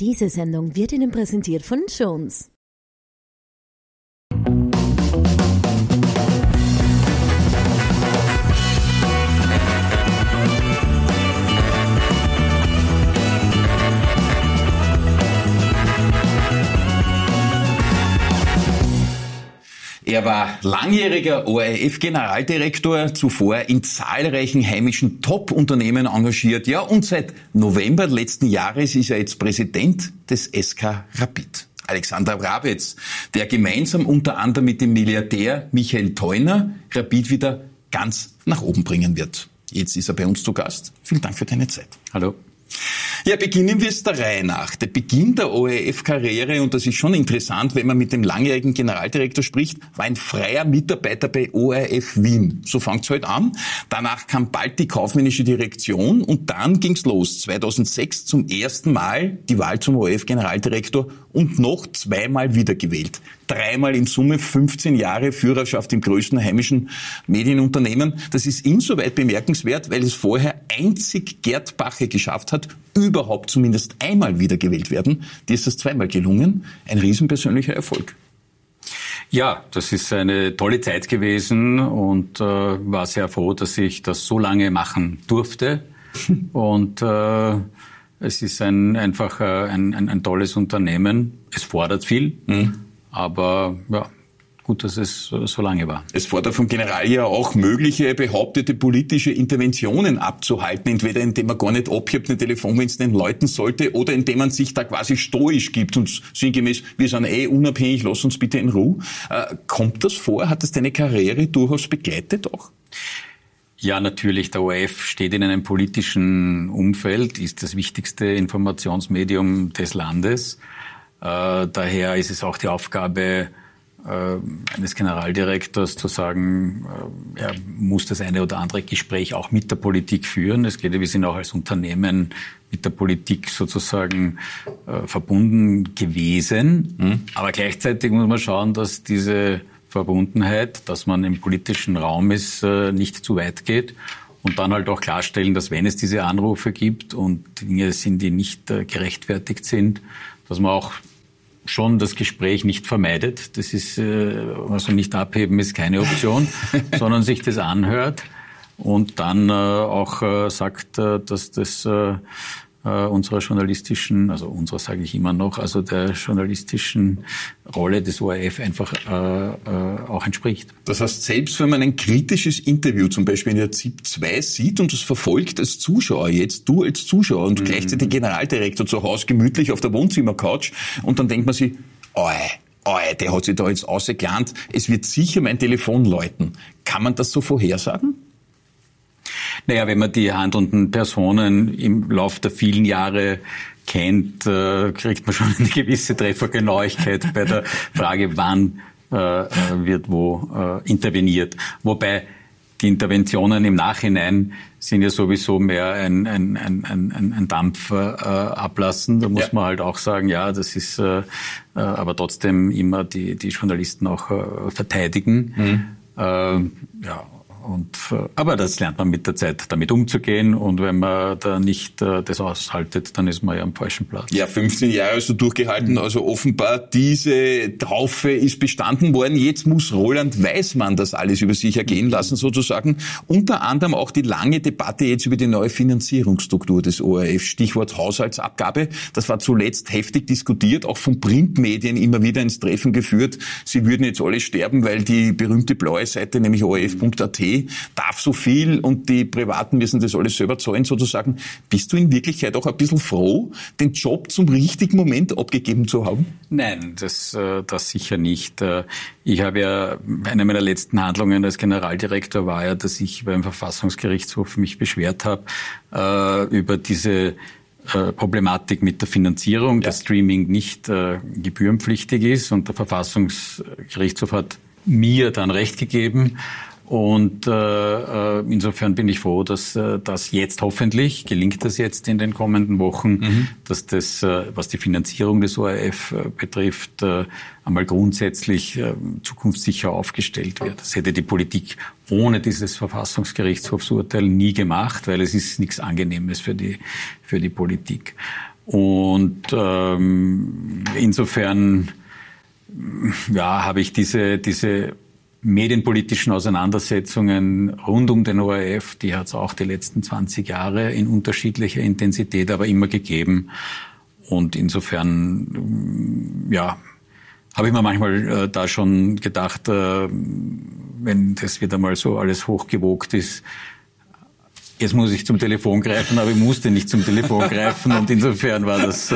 Diese Sendung wird Ihnen präsentiert von Jones. Er war langjähriger ORF-Generaldirektor, zuvor in zahlreichen heimischen Top-Unternehmen engagiert. Ja, und seit November letzten Jahres ist er jetzt Präsident des SK Rapid. Alexander Brabetz, der gemeinsam unter anderem mit dem Milliardär Michael Theuner Rapid wieder ganz nach oben bringen wird. Jetzt ist er bei uns zu Gast. Vielen Dank für deine Zeit. Hallo. Ja, beginnen wir es der Reihe nach. Der Beginn der ORF-Karriere, und das ist schon interessant, wenn man mit dem langjährigen Generaldirektor spricht, war ein freier Mitarbeiter bei ORF Wien. So fängt es halt an. Danach kam bald die kaufmännische Direktion und dann ging's los. 2006 zum ersten Mal die Wahl zum ORF-Generaldirektor und noch zweimal wiedergewählt. Dreimal in Summe 15 Jahre Führerschaft im größten heimischen Medienunternehmen. Das ist insoweit bemerkenswert, weil es vorher einzig Gerd Bache geschafft hat, überhaupt zumindest einmal wiedergewählt werden. Dir ist das zweimal gelungen. Ein riesenpersönlicher Erfolg. Ja, das ist eine tolle Zeit gewesen und äh, war sehr froh, dass ich das so lange machen durfte. und äh, es ist ein, einfach äh, ein, ein, ein tolles Unternehmen. Es fordert viel, mhm. aber ja, gut, dass es so lange war. Es fordert vom General ja auch mögliche behauptete politische Interventionen abzuhalten, entweder indem man gar nicht abhebt, eine Telefondienst läuten sollte, oder indem man sich da quasi stoisch gibt und sinngemäß, wir sind eh unabhängig, lass uns bitte in Ruhe. Äh, kommt das vor? Hat das deine Karriere durchaus begleitet auch? Ja, natürlich. Der ORF steht in einem politischen Umfeld, ist das wichtigste Informationsmedium des Landes. Äh, daher ist es auch die Aufgabe, eines Generaldirektors zu sagen, äh, er muss das eine oder andere Gespräch auch mit der Politik führen. Es geht, wir sind auch als Unternehmen mit der Politik sozusagen äh, verbunden gewesen. Mhm. Aber gleichzeitig muss man schauen, dass diese Verbundenheit, dass man im politischen Raum ist, nicht zu weit geht. Und dann halt auch klarstellen, dass wenn es diese Anrufe gibt und Dinge sind, die nicht gerechtfertigt sind, dass man auch schon das Gespräch nicht vermeidet. Das ist, äh, also nicht abheben ist keine Option, sondern sich das anhört und dann äh, auch äh, sagt, dass das äh, unserer journalistischen, also unserer sage ich immer noch, also der journalistischen Rolle des ORF einfach äh, äh, auch entspricht. Das heißt, selbst wenn man ein kritisches Interview zum Beispiel in der ZIP 2 sieht und das verfolgt als Zuschauer jetzt, du als Zuschauer und mhm. gleichzeitig Generaldirektor zu Hause gemütlich auf der Wohnzimmercouch und dann denkt man sich, oi, oi, der hat sich da jetzt ausgelernt, es wird sicher mein Telefon läuten. Kann man das so vorhersagen? Naja, wenn man die handelnden Personen im Lauf der vielen Jahre kennt, äh, kriegt man schon eine gewisse Treffergenauigkeit bei der Frage, wann äh, wird wo äh, interveniert. Wobei die Interventionen im Nachhinein sind ja sowieso mehr ein, ein, ein, ein, ein Dampf äh, ablassen. Da muss ja. man halt auch sagen, ja, das ist äh, aber trotzdem immer die, die Journalisten auch äh, verteidigen. Mhm. Äh, ja, und, äh, aber das lernt man mit der Zeit, damit umzugehen. Und wenn man da nicht äh, das aushaltet, dann ist man ja am falschen Platz. Ja, 15 Jahre du durchgehalten. Also offenbar diese Taufe ist bestanden worden. Jetzt muss Roland Weismann das alles über sich ergehen lassen, sozusagen. Unter anderem auch die lange Debatte jetzt über die neue Finanzierungsstruktur des ORF. Stichwort Haushaltsabgabe. Das war zuletzt heftig diskutiert, auch von Printmedien immer wieder ins Treffen geführt. Sie würden jetzt alle sterben, weil die berühmte blaue Seite, nämlich orf.at, darf so viel und die Privaten müssen das alles selber zahlen sozusagen. Bist du in Wirklichkeit auch ein bisschen froh, den Job zum richtigen Moment abgegeben zu haben? Nein, das, äh, das sicher nicht. Äh, ich habe ja, eine meiner letzten Handlungen als Generaldirektor war ja, dass ich beim Verfassungsgerichtshof mich beschwert habe äh, über diese Problematik mit der Finanzierung, ja. dass Streaming nicht äh, gebührenpflichtig ist und der Verfassungsgerichtshof hat mir dann Recht gegeben und äh, äh, insofern bin ich froh, dass äh, das jetzt hoffentlich gelingt das jetzt in den kommenden Wochen, mhm. dass das, äh, was die Finanzierung des ORF betrifft, einmal grundsätzlich zukunftssicher aufgestellt wird. Das hätte die Politik ohne dieses Verfassungsgerichtshofsurteil nie gemacht, weil es ist nichts Angenehmes für die für die Politik. Und ähm, insofern ja, habe ich diese, diese medienpolitischen Auseinandersetzungen rund um den ORF, die hat es auch die letzten 20 Jahre in unterschiedlicher Intensität aber immer gegeben. Und insofern, ja, habe ich mir manchmal äh, da schon gedacht, äh, wenn das wieder mal so alles hochgewogt ist, Jetzt muss ich zum Telefon greifen, aber ich musste nicht zum Telefon greifen und insofern war das.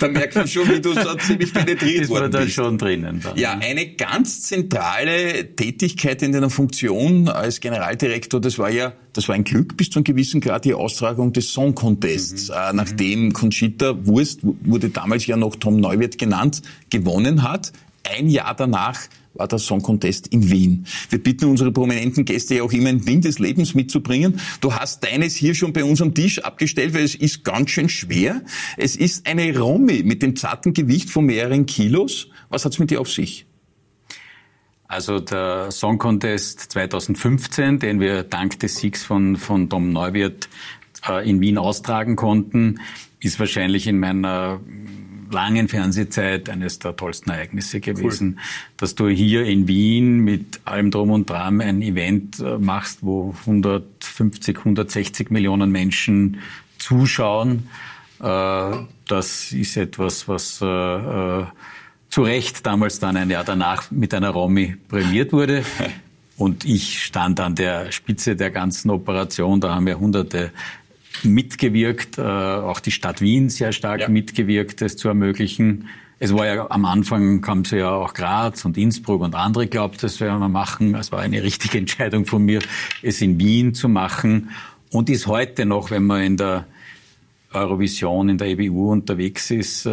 Da merkt man schon, wie du so ziemlich penetriert ist worden da bist. schon drinnen. Dann. Ja, eine ganz zentrale Tätigkeit in deiner Funktion als Generaldirektor, das war ja, das war ein Glück bis zu einem gewissen Grad die Austragung des Song Contests, mhm. äh, nachdem Conchita Wurst, wurde damals ja noch Tom Neuwirth genannt, gewonnen hat. Ein Jahr danach war der Song Contest in Wien. Wir bitten unsere prominenten Gäste ja auch immer ein Wind des Lebens mitzubringen. Du hast deines hier schon bei uns am Tisch abgestellt, weil es ist ganz schön schwer. Es ist eine Romy mit dem zarten Gewicht von mehreren Kilos. Was hat's mit dir auf sich? Also der Song Contest 2015, den wir dank des Siegs von, von Dom Neuwirth äh, in Wien austragen konnten, ist wahrscheinlich in meiner langen Fernsehzeit eines der tollsten Ereignisse gewesen, cool. dass du hier in Wien mit allem Drum und Dran ein Event äh, machst, wo 150, 160 Millionen Menschen zuschauen. Äh, das ist etwas, was äh, zu Recht damals dann ein Jahr danach mit einer Romy prämiert wurde. Und ich stand an der Spitze der ganzen Operation. Da haben wir hunderte mitgewirkt, äh, auch die Stadt Wien sehr stark ja. mitgewirkt, das zu ermöglichen. Es war ja am Anfang kam es ja auch Graz und Innsbruck und andere glaubt, das werden wir machen. Es war eine richtige Entscheidung von mir, es in Wien zu machen und ist heute noch, wenn man in der Eurovision in der EBU unterwegs ist, äh,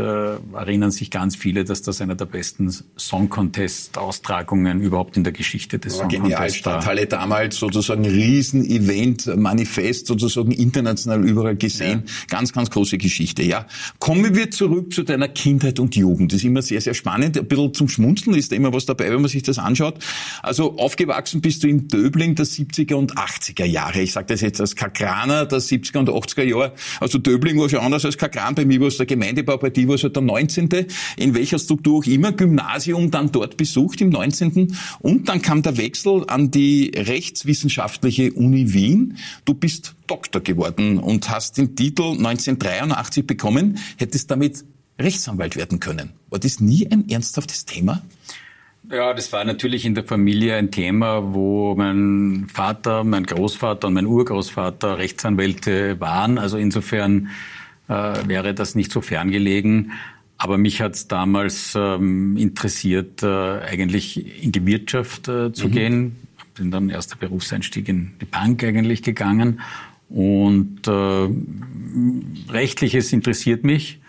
erinnern sich ganz viele, dass das einer der besten Song Contest Austragungen überhaupt in der Geschichte des Song Contests war. Stadthalle damals sozusagen Riesen-Event, Manifest sozusagen international überall gesehen. Ja. Ganz, ganz große Geschichte, ja. Kommen wir zurück zu deiner Kindheit und Jugend. Das ist immer sehr, sehr spannend. Ein bisschen zum Schmunzeln ist da immer was dabei, wenn man sich das anschaut. Also aufgewachsen bist du in Döbling der 70er und 80er Jahre. Ich sage das jetzt als Kakraner der 70er und 80er Jahre. Also Döbling Döbling war schon anders als Kakran. Bei mir war es der Gemeindebau, bei dir war halt der 19. In welcher Struktur auch immer. Gymnasium dann dort besucht im 19. Und dann kam der Wechsel an die rechtswissenschaftliche Uni Wien. Du bist Doktor geworden und hast den Titel 1983 bekommen, hättest damit Rechtsanwalt werden können. War das nie ein ernsthaftes Thema? Ja, das war natürlich in der Familie ein Thema, wo mein Vater, mein Großvater und mein Urgroßvater Rechtsanwälte waren. Also insofern äh, wäre das nicht so ferngelegen. Aber mich hat es damals ähm, interessiert, äh, eigentlich in die Wirtschaft äh, zu mhm. gehen. Bin dann erster Berufseinstieg in die Bank eigentlich gegangen. Und äh, rechtliches interessiert mich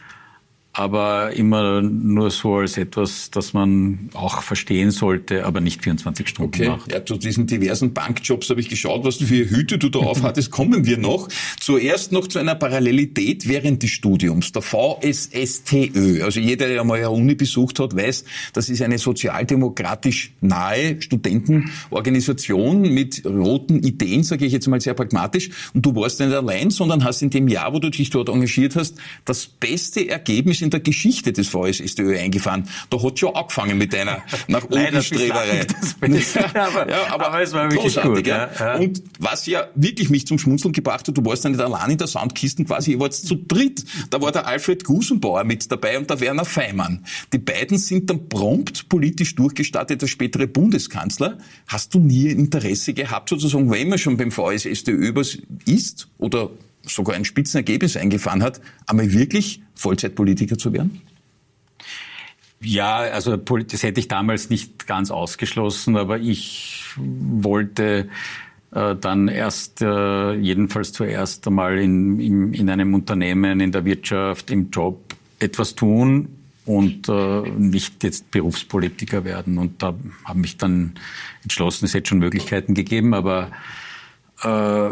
aber immer nur so als etwas, das man auch verstehen sollte, aber nicht 24 Stunden okay. macht. Ja, zu diesen diversen Bankjobs habe ich geschaut, was für Hüte du da aufhattest, kommen wir noch. Zuerst noch zu einer Parallelität während des Studiums. Der VSSTÖ, also jeder, der mal eine Uni besucht hat, weiß, das ist eine sozialdemokratisch nahe Studentenorganisation mit roten Ideen, sage ich jetzt mal sehr pragmatisch. Und du warst nicht allein, sondern hast in dem Jahr, wo du dich dort engagiert hast, das beste Ergebnis in der Geschichte des VSSTÖ eingefahren. Da hat schon angefangen mit einer nach oben Streberei. aber, ja, aber, aber, es war wirklich gut. Ja. Ja. Und was ja wirklich mich zum Schmunzeln gebracht hat, du warst ja nicht allein in der Soundkisten quasi, ihr wart zu dritt. Da war der Alfred Gusenbauer mit dabei und der Werner Feimann. Die beiden sind dann prompt politisch durchgestartet, der spätere Bundeskanzler. Hast du nie Interesse gehabt, sozusagen, wenn man schon beim VSSTÖ was ist oder sogar ein Spitzenergebnis eingefahren hat, einmal wirklich Vollzeitpolitiker zu werden? Ja, also das hätte ich damals nicht ganz ausgeschlossen, aber ich wollte äh, dann erst, äh, jedenfalls zuerst einmal in, in, in, einem Unternehmen, in der Wirtschaft, im Job etwas tun und äh, nicht jetzt Berufspolitiker werden. Und da habe ich dann entschlossen, es hätte schon Möglichkeiten gegeben, aber äh,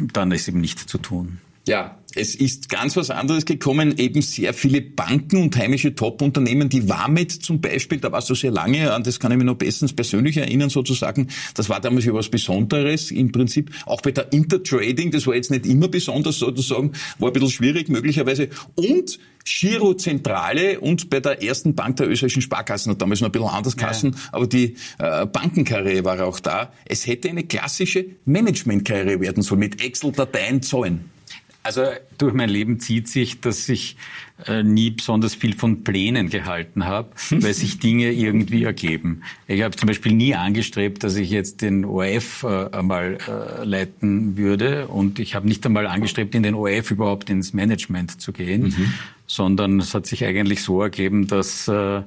dann ist eben nichts zu tun. Ja, es ist ganz was anderes gekommen, eben sehr viele Banken und heimische Top-Unternehmen, die Wamet zum Beispiel, da warst du sehr lange, an das kann ich mich noch bestens persönlich erinnern sozusagen, das war damals ja was Besonderes im Prinzip, auch bei der Intertrading, das war jetzt nicht immer besonders sozusagen, war ein bisschen schwierig möglicherweise und Girozentrale und bei der ersten Bank der österreichischen Sparkassen, damals noch ein bisschen anders Kassen, ja. aber die äh, Bankenkarriere war auch da. Es hätte eine klassische Managementkarriere werden sollen, mit Excel-Dateien, Zahlen. Also durch mein Leben zieht sich, dass ich äh, nie besonders viel von Plänen gehalten habe, weil sich Dinge irgendwie ergeben. Ich habe zum Beispiel nie angestrebt, dass ich jetzt den ORF äh, einmal äh, leiten würde und ich habe nicht einmal angestrebt, in den ORF überhaupt ins Management zu gehen, mhm. sondern es hat sich eigentlich so ergeben, dass äh,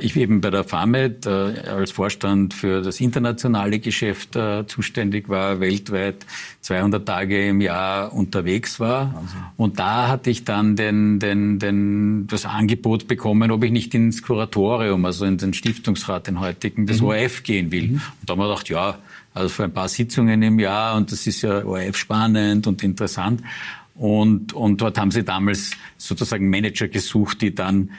ich eben bei der FAMED äh, als Vorstand für das internationale Geschäft äh, zuständig war, weltweit 200 Tage im Jahr unterwegs war. Wahnsinn. Und da hatte ich dann den, den, den, das Angebot bekommen, ob ich nicht ins Kuratorium, also in den Stiftungsrat, den heutigen, des mhm. ORF gehen will. Mhm. Und da haben wir gedacht, ja, also für ein paar Sitzungen im Jahr und das ist ja ORF spannend und interessant. Und, und dort haben sie damals sozusagen Manager gesucht, die dann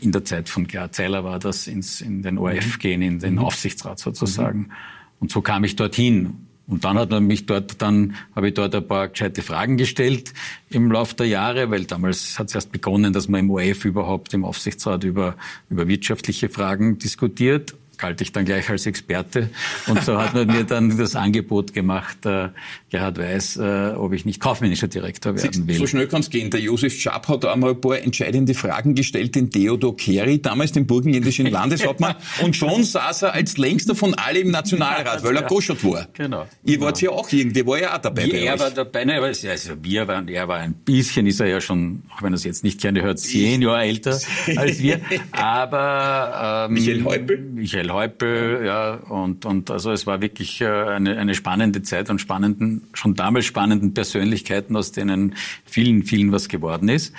in der Zeit von Gerhard Zeiler war das, ins, in den ORF mhm. gehen, in den mhm. Aufsichtsrat sozusagen. Mhm. Und so kam ich dorthin. Und dann hat man mich dort, dann habe ich dort ein paar gescheite Fragen gestellt im Laufe der Jahre, weil damals hat es erst begonnen, dass man im ORF überhaupt im Aufsichtsrat über, über wirtschaftliche Fragen diskutiert galt ich dann gleich als Experte. Und so hat man mir dann das Angebot gemacht, äh, Gerhard Weiß, äh, ob ich nicht kaufmännischer Direktor werden will. So schnell kann es gehen. Der Josef Schaap hat einmal ein paar entscheidende Fragen gestellt, den Theodor Kerry, damals den burgenländischen Landeshauptmann. und schon saß er als längster von alle im Nationalrat, weil er Goschert war. Genau. Ihr wart ja auch irgendwie, war ja auch dabei wir, Er war dabei, ne, also wir waren, er war ein bisschen, ist er ja schon, auch wenn er es jetzt nicht gerne hört, zehn Jahre älter als wir. Aber ähm, Michael Häupl? Michael Häupl, ja, und, und also es war wirklich äh, eine, eine spannende Zeit und spannenden, schon damals spannenden Persönlichkeiten, aus denen vielen, vielen was geworden ist.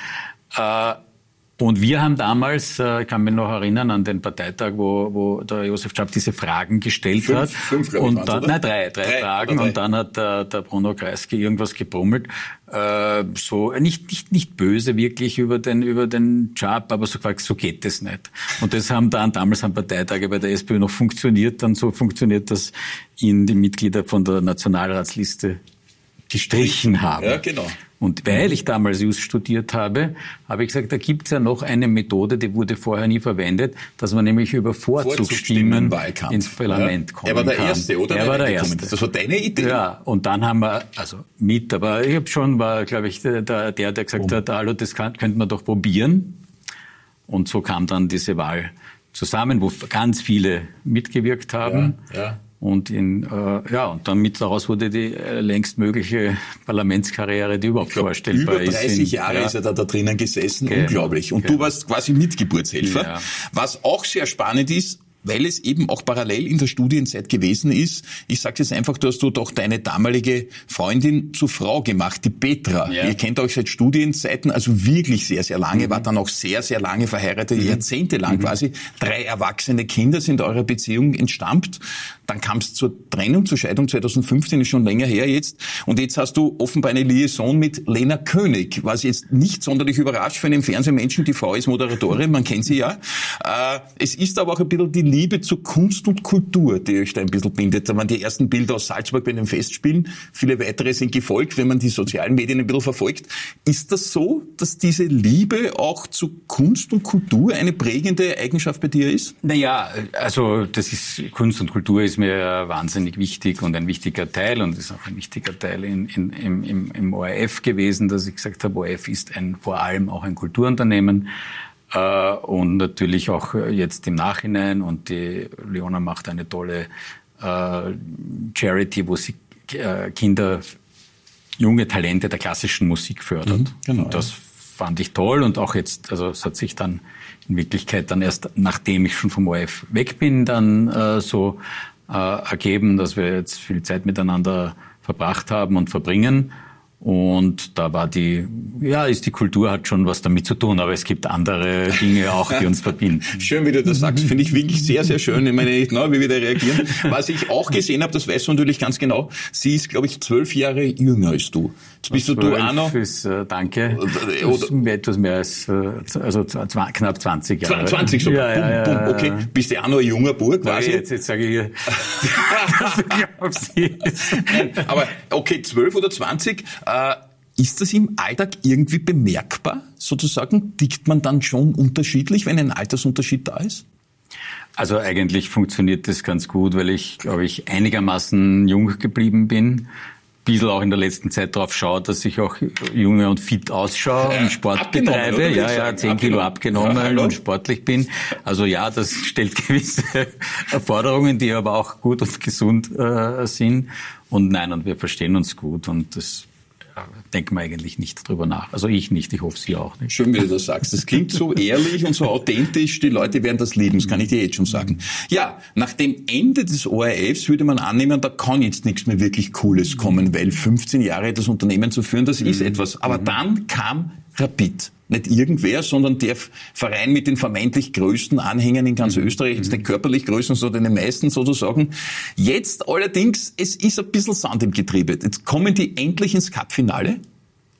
Äh, und wir haben damals, äh, ich kann mich noch erinnern an den Parteitag, wo, wo der Josef Schaap diese Fragen gestellt fünf, hat. Fünf, glaube ich, und dann, nein, drei, drei, drei Fragen. Drei. Und dann hat der, der Bruno Kreisky irgendwas gebrummelt. Äh, so, nicht, nicht, nicht böse wirklich über den, über den Job, aber so so geht es nicht. Und das haben dann damals am Parteitage bei der SPÖ noch funktioniert. Dann so funktioniert, dass ihn die Mitglieder von der Nationalratsliste gestrichen haben. Ja, genau. Und weil ich damals Just studiert habe, habe ich gesagt, da gibt es ja noch eine Methode, die wurde vorher nie verwendet, dass man nämlich über Vorzugsstimmen ins Parlament ja. kommen kann. Er war der kann. Erste, oder? Er war der Erste. Das war deine Idee? Ja, und dann haben wir, also mit, aber ich habe schon, war, glaube ich, der, der, der gesagt um. hat, hallo, das kann, könnte man doch probieren. Und so kam dann diese Wahl zusammen, wo ganz viele mitgewirkt haben. Ja, ja. Und in, äh, ja, und dann mit daraus wurde die äh, längst mögliche Parlamentskarriere, die überhaupt glaub, vorstellbar ist. Über 30 ist. Jahre ja. ist er da, da drinnen gesessen, genau. unglaublich. Und genau. du warst quasi Mitgeburtshelfer. Ja. Was auch sehr spannend ist, weil es eben auch parallel in der Studienzeit gewesen ist. Ich sage jetzt einfach, du hast du doch deine damalige Freundin zu Frau gemacht, die Petra. Ja. Ihr kennt euch seit Studienzeiten, also wirklich sehr, sehr lange, mhm. war dann auch sehr, sehr lange verheiratet, mhm. jahrzehntelang mhm. quasi. Drei erwachsene Kinder sind eurer Beziehung entstammt. Dann kam es zur Trennung, zur Scheidung 2015, ist schon länger her jetzt. Und jetzt hast du offenbar eine Liaison mit Lena König, was jetzt nicht sonderlich überrascht für einen Fernsehmenschen. Die Frau ist Moderatorin, man kennt sie ja. Äh, es ist aber auch ein bisschen die Liebe zur Kunst und Kultur, die euch da ein bisschen bindet. Da waren die ersten Bilder aus Salzburg bei den Festspielen. Viele weitere sind gefolgt, wenn man die sozialen Medien ein bisschen verfolgt. Ist das so, dass diese Liebe auch zu Kunst und Kultur eine prägende Eigenschaft bei dir ist? Naja, also das ist Kunst und Kultur ist mir wahnsinnig wichtig und ein wichtiger Teil und ist auch ein wichtiger Teil in, in, im, im ORF gewesen, dass ich gesagt habe, ORF ist ein, vor allem auch ein Kulturunternehmen. Äh, und natürlich auch jetzt im Nachhinein. Und die Leona macht eine tolle äh, Charity, wo sie äh, Kinder, junge Talente der klassischen Musik fördert. Mhm, genau, und das fand ich toll und auch jetzt, also es hat sich dann in Wirklichkeit dann erst, nachdem ich schon vom ORF weg bin, dann äh, so äh, ergeben, dass wir jetzt viel Zeit miteinander verbracht haben und verbringen. Und da war die, ja, ist die Kultur hat schon was damit zu tun, aber es gibt andere Dinge auch, die uns verbinden. Schön, wie du das sagst, finde ich wirklich sehr, sehr schön. Ich meine nicht genau, wie wir da reagieren. Was ich auch gesehen habe, das weißt du natürlich ganz genau, sie ist, glaube ich, zwölf Jahre jünger als du. Jetzt bist du, du auch noch. Ist, äh, danke. Oder, etwas mehr als, äh, also knapp 20 Jahre. 20 so. Ja, ja, ja, okay. Bist du auch noch ein junger Bub quasi? Jetzt, jetzt sage ich hier, aber okay, 12 oder 20, äh, ist das im Alltag irgendwie bemerkbar, sozusagen? Tickt man dann schon unterschiedlich, wenn ein Altersunterschied da ist? Also eigentlich funktioniert das ganz gut, weil ich, glaube ich, einigermaßen jung geblieben bin bisschen auch in der letzten Zeit darauf schaue, dass ich auch junge und fit ausschaue und Sport betreibe. Ja, ja, zehn Kilo abgenommen ja, und sportlich bin. Also ja, das stellt gewisse Erforderungen, die aber auch gut und gesund äh, sind. Und nein, und wir verstehen uns gut und das denken wir eigentlich nicht drüber nach. Also ich nicht, ich hoffe Sie auch nicht. Schön, wie du das sagst. Das klingt so ehrlich und so authentisch. Die Leute werden das lieben, das kann ich dir jetzt schon sagen. Ja, nach dem Ende des ORFs würde man annehmen, da kann jetzt nichts mehr wirklich Cooles kommen, weil 15 Jahre das Unternehmen zu führen, das ist mhm. etwas. Aber mhm. dann kam Rapid nicht irgendwer, sondern der Verein mit den vermeintlich größten Anhängern in ganz mhm. Österreich, jetzt den körperlich größten, so den meisten sozusagen. Jetzt allerdings, es ist ein bisschen Sand im Getriebe. Jetzt kommen die endlich ins Cup-Finale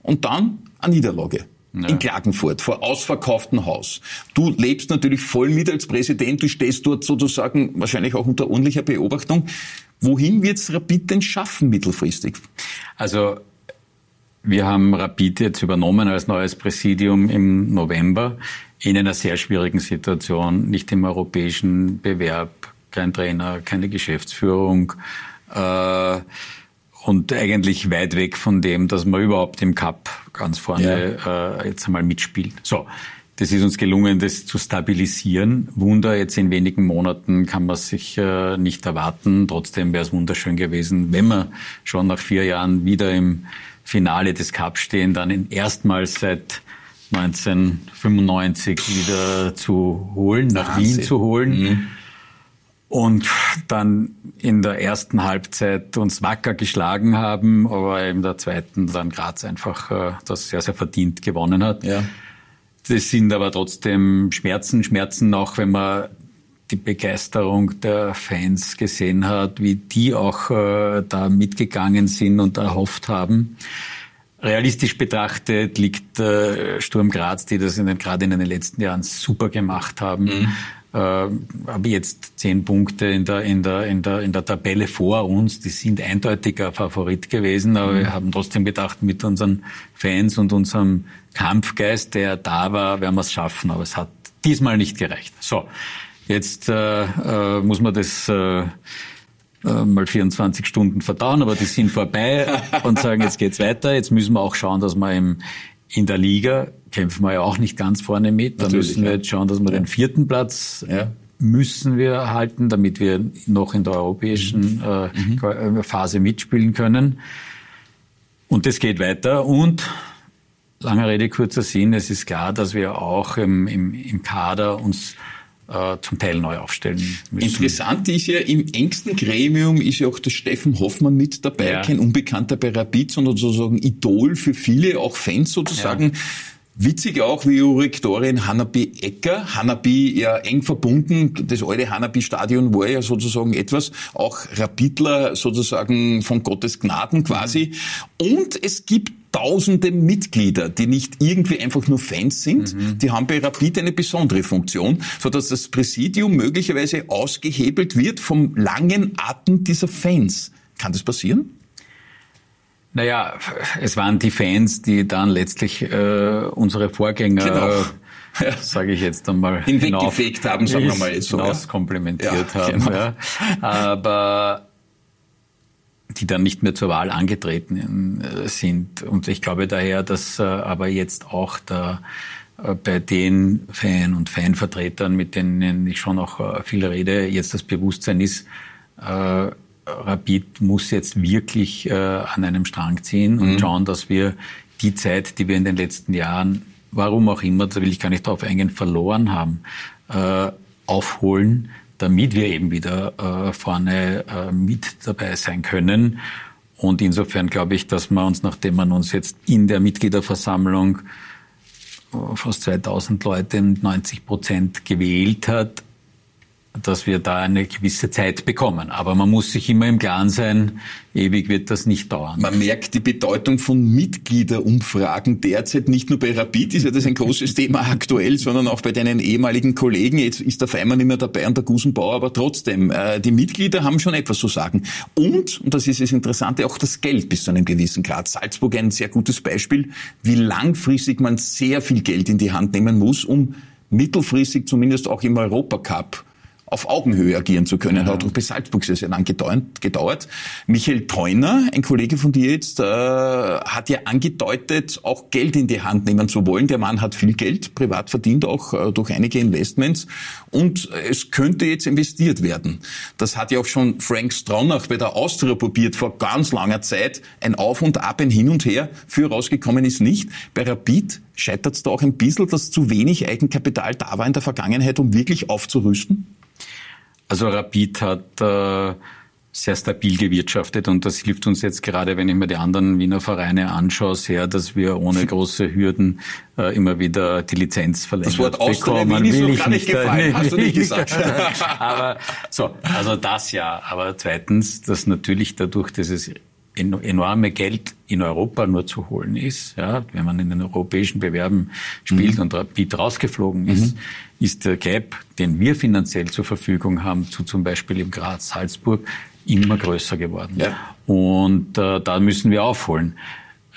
und dann eine Niederlage. Ja. in Klagenfurt vor ausverkauftem Haus. Du lebst natürlich voll mit als Präsident, du stehst dort sozusagen wahrscheinlich auch unter ordentlicher Beobachtung. Wohin wird's Rapid denn schaffen mittelfristig? Also wir haben Rapid jetzt übernommen als neues Präsidium im November in einer sehr schwierigen Situation, nicht im europäischen Bewerb, kein Trainer, keine Geschäftsführung äh, und eigentlich weit weg von dem, dass man überhaupt im Cup ganz vorne ja. äh, jetzt einmal mitspielt. So, das ist uns gelungen, das zu stabilisieren. Wunder jetzt in wenigen Monaten kann man sich äh, nicht erwarten. Trotzdem wäre es wunderschön gewesen, wenn man schon nach vier Jahren wieder im Finale des Cup stehen, dann in erstmals seit 1995 wieder zu holen, nach Wahnsinn. Wien zu holen. Mhm. Und dann in der ersten Halbzeit uns wacker geschlagen haben, aber in der zweiten dann Graz einfach äh, das sehr, sehr verdient gewonnen hat. Ja. Das sind aber trotzdem Schmerzen, Schmerzen auch, wenn man die Begeisterung der Fans gesehen hat, wie die auch äh, da mitgegangen sind und erhofft haben. Realistisch betrachtet liegt äh, Sturm Graz, die das in den, gerade in den letzten Jahren super gemacht haben, mhm. Äh, aber jetzt zehn Punkte in der, in, der, in, der, in der Tabelle vor uns. Die sind eindeutiger Favorit gewesen, aber mhm. wir haben trotzdem gedacht, mit unseren Fans und unserem Kampfgeist, der da war, werden wir es schaffen. Aber es hat diesmal nicht gereicht. So, Jetzt äh, äh, muss man das äh, äh mal 24 Stunden verdauen, aber die sind vorbei und sagen, jetzt geht's weiter. Jetzt müssen wir auch schauen, dass wir im, in der Liga kämpfen wir ja auch nicht ganz vorne mit. Da Natürlich, müssen wir jetzt schauen, dass wir ja. den vierten Platz ja. müssen wir halten, damit wir noch in der europäischen mhm. äh, mhm. Phase mitspielen können. Und das geht weiter. Und langer Rede, kurzer Sinn, es ist klar, dass wir auch im, im, im Kader uns äh, zum Teil neu aufstellen müssen. Interessant ist ja, im engsten Gremium ist ja auch der Steffen Hoffmann mit dabei, ja. kein Unbekannter bei Rapid, sondern sozusagen Idol für viele, auch Fans sozusagen. Ja. Witzig auch, wie Rektorin Hanabi Ecker. Hanabi ja eng verbunden. Das alte Hanabi-Stadion war ja sozusagen etwas, auch Rapidler sozusagen von Gottes Gnaden quasi. Und es gibt tausende Mitglieder, die nicht irgendwie einfach nur Fans sind, mhm. die haben bei Rapid eine besondere Funktion, so dass das Präsidium möglicherweise ausgehebelt wird vom langen Atem dieser Fans. Kann das passieren? Naja, es waren die Fans, die dann letztlich äh, unsere Vorgänger genau. Ja. sage ich jetzt einmal, hinweggefegt haben, sagen wir mal jetzt so. Komplimentiert ja, haben. Genau. Ja. Aber die dann nicht mehr zur Wahl angetreten äh, sind. Und ich glaube daher, dass äh, aber jetzt auch da äh, bei den Fan- und Fanvertretern, mit denen ich schon auch viel rede, jetzt das Bewusstsein ist, Rapid muss jetzt wirklich an einem Strang ziehen und mhm. schauen, dass wir die Zeit, die wir in den letzten Jahren, warum auch immer, da will ich gar nicht darauf eingehen, verloren haben, aufholen, damit wir eben wieder äh, vorne äh, mit dabei sein können. Und insofern glaube ich, dass wir uns, nachdem man uns jetzt in der Mitgliederversammlung äh, fast 2000 Leute, 90 Prozent gewählt hat, dass wir da eine gewisse Zeit bekommen. Aber man muss sich immer im Klaren sein, ewig wird das nicht dauern. Man merkt die Bedeutung von Mitgliederumfragen derzeit nicht nur bei Rapid, ist ja das ein großes Thema aktuell, sondern auch bei deinen ehemaligen Kollegen. Jetzt ist der Feimann nicht mehr dabei und der Gusenbauer, aber trotzdem, äh, die Mitglieder haben schon etwas zu sagen. Und, und das ist das Interessante, auch das Geld bis zu einem gewissen Grad. Salzburg ein sehr gutes Beispiel, wie langfristig man sehr viel Geld in die Hand nehmen muss, um mittelfristig zumindest auch im Europacup auf Augenhöhe agieren zu können. Ja. Hat auch bei Salzburg sehr, sehr lang gedauert. Michael Theuner, ein Kollege von dir jetzt, äh, hat ja angedeutet, auch Geld in die Hand nehmen zu wollen. Der Mann hat viel Geld, privat verdient auch äh, durch einige Investments und es könnte jetzt investiert werden. Das hat ja auch schon Frank Stronach bei der Austria probiert vor ganz langer Zeit. Ein Auf und Ab, ein Hin und Her. Für rausgekommen ist nicht. Bei Rapid scheitert es da auch ein bisschen, dass zu wenig Eigenkapital da war in der Vergangenheit, um wirklich aufzurüsten? Also Rapid hat äh, sehr stabil gewirtschaftet und das hilft uns jetzt gerade, wenn ich mir die anderen Wiener Vereine anschaue, sehr, dass wir ohne große Hürden äh, immer wieder die Lizenz verlängert das Wort bekommen. Will will ich gar nicht gefallen, hast du nicht gesagt. aber so, also das ja. Aber zweitens, dass natürlich dadurch, dass es enorme Geld in Europa nur zu holen ist, ja, wenn man in den europäischen Bewerben spielt mhm. und Rapid rausgeflogen ist, mhm. ist der Gap, den wir finanziell zur Verfügung haben, zu zum Beispiel im Graz, Salzburg, immer größer geworden. Ja. Und äh, da müssen wir aufholen.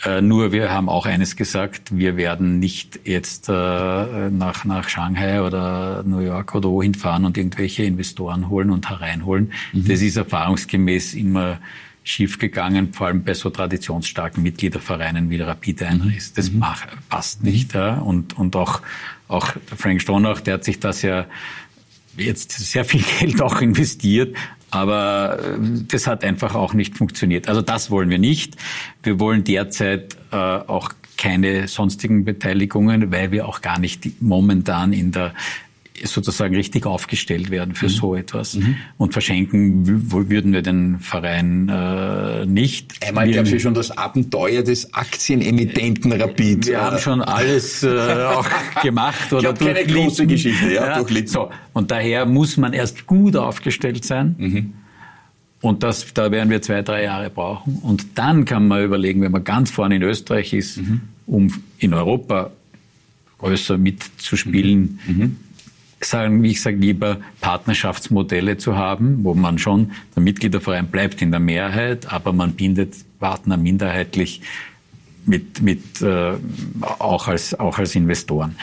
Äh, nur wir haben auch eines gesagt, wir werden nicht jetzt äh, nach, nach Shanghai oder New York oder wohin fahren und irgendwelche Investoren holen und hereinholen. Mhm. Das ist erfahrungsgemäß immer schiefgegangen, vor allem bei so traditionsstarken Mitgliedervereinen wie Rapid Einer ist. Das mhm. passt nicht. Ja. Und, und auch, auch Frank Stronach, der hat sich das ja jetzt sehr viel Geld auch investiert, aber äh, das hat einfach auch nicht funktioniert. Also das wollen wir nicht. Wir wollen derzeit äh, auch keine sonstigen Beteiligungen, weil wir auch gar nicht momentan in der sozusagen richtig aufgestellt werden für mhm. so etwas. Mhm. Und verschenken würden wir den Verein äh, nicht. Einmal gab es ja schon das Abenteuer des Aktienemittenten Rapid. Wir haben schon alles äh, auch gemacht oder ich keine große Geschichte, ja, ja. durchlitten. So, und daher muss man erst gut aufgestellt sein. Mhm. Und das, da werden wir zwei, drei Jahre brauchen. Und dann kann man überlegen, wenn man ganz vorne in Österreich ist, mhm. um in Europa größer mitzuspielen, mhm. Sagen, wie ich sage, lieber Partnerschaftsmodelle zu haben, wo man schon, der Mitgliederverein bleibt in der Mehrheit, aber man bindet Partner minderheitlich mit, mit äh, auch, als, auch als Investoren.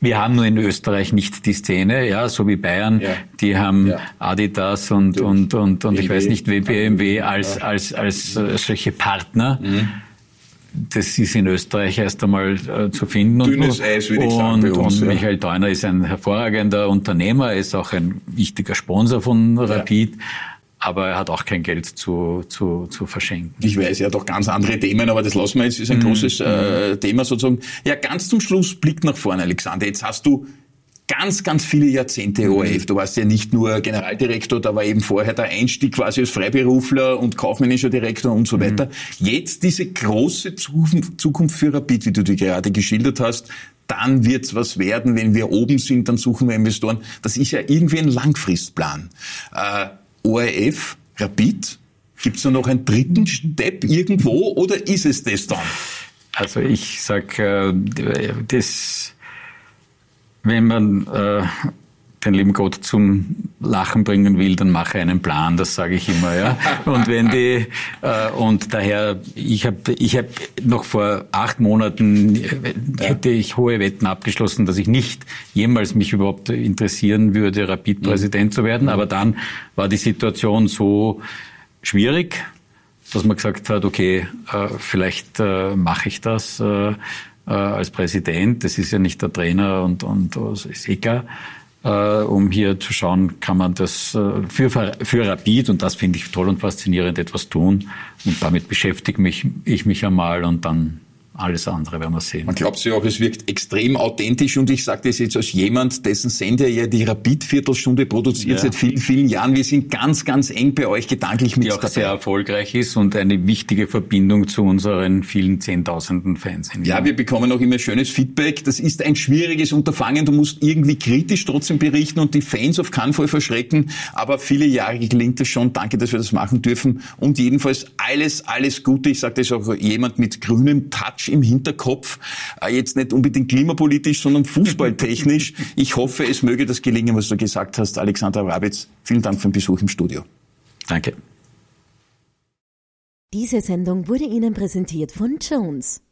Wir haben nur in Österreich nicht die Szene, ja, so wie Bayern, ja. die haben ja. Adidas und, und, und, und, ich weiß nicht, BMW als, als, als, als äh, solche Partner. Mhm das ist in Österreich erst einmal äh, zu finden. Dünnes und, Eis, würde ich sagen, bei uns, Und ja. Michael Theuner ist ein hervorragender Unternehmer, ist auch ein wichtiger Sponsor von Rapid. Ja. Aber er hat auch kein Geld zu, zu, zu verschenken. Ich weiß, er hat auch ganz andere Themen, aber das lassen wir jetzt, ist ein mhm. großes äh, Thema sozusagen. Ja, ganz zum Schluss, Blick nach vorne, Alexander. Jetzt hast du ganz, ganz viele Jahrzehnte ORF. Du warst ja nicht nur Generaldirektor, da war eben vorher der Einstieg quasi als Freiberufler und kaufmännischer Direktor und so mhm. weiter. Jetzt diese große Zukunft für Rapid, wie du die gerade geschildert hast, dann wird's was werden, wenn wir oben sind, dann suchen wir Investoren. Das ist ja irgendwie ein Langfristplan. Äh, ORF, Rapid, gibt's da noch einen dritten Step irgendwo oder ist es das dann? Also ich sag, äh, das wenn man äh, den lieben Gott zum Lachen bringen will, dann mache einen Plan, das sage ich immer, ja. Und wenn die äh, und daher, ich habe ich hab noch vor acht Monaten äh, hätte ich hohe Wetten abgeschlossen, dass ich nicht jemals mich überhaupt interessieren würde, Rapid-Präsident mhm. zu werden. Aber dann war die Situation so schwierig, dass man gesagt hat, okay, äh, vielleicht äh, mache ich das. Äh, als Präsident, das ist ja nicht der Trainer und, und das ist egal, äh, um hier zu schauen, kann man das äh, für, für Rapid, und das finde ich toll und faszinierend, etwas tun. Und damit beschäftige mich, ich mich einmal und dann Alles andere werden wir sehen. Man glaubt ja auch, es wirkt extrem authentisch und ich sage das jetzt als jemand, dessen Sender ja die Rapid-Viertelstunde produziert ja. seit vielen, vielen Jahren. Wir sind ganz, ganz eng bei euch gedanklich mit Die auch dabei. sehr erfolgreich ist und eine wichtige Verbindung zu unseren vielen Zehntausenden Fans. Ja, wir bekommen auch immer schönes Feedback. Das ist ein schwieriges Unterfangen. Du musst irgendwie kritisch trotzdem berichten und die Fans auf keinen Fall verschrecken. Aber viele Jahre gelingt es schon. Danke, dass wir das machen dürfen. Und jedenfalls alles, alles Gute. Ich sage das auch jemand mit grünem Touch Touch im Hinterkopf, äh, jetzt nicht unbedingt klimapolitisch, sondern fußballtechnisch. Ich hoffe, es möge das gelingen, was du gesagt hast, Alexander Rabitz. Vielen Dank für den Besuch im Studio. Danke. Diese Sendung wurde Ihnen präsentiert von Jones.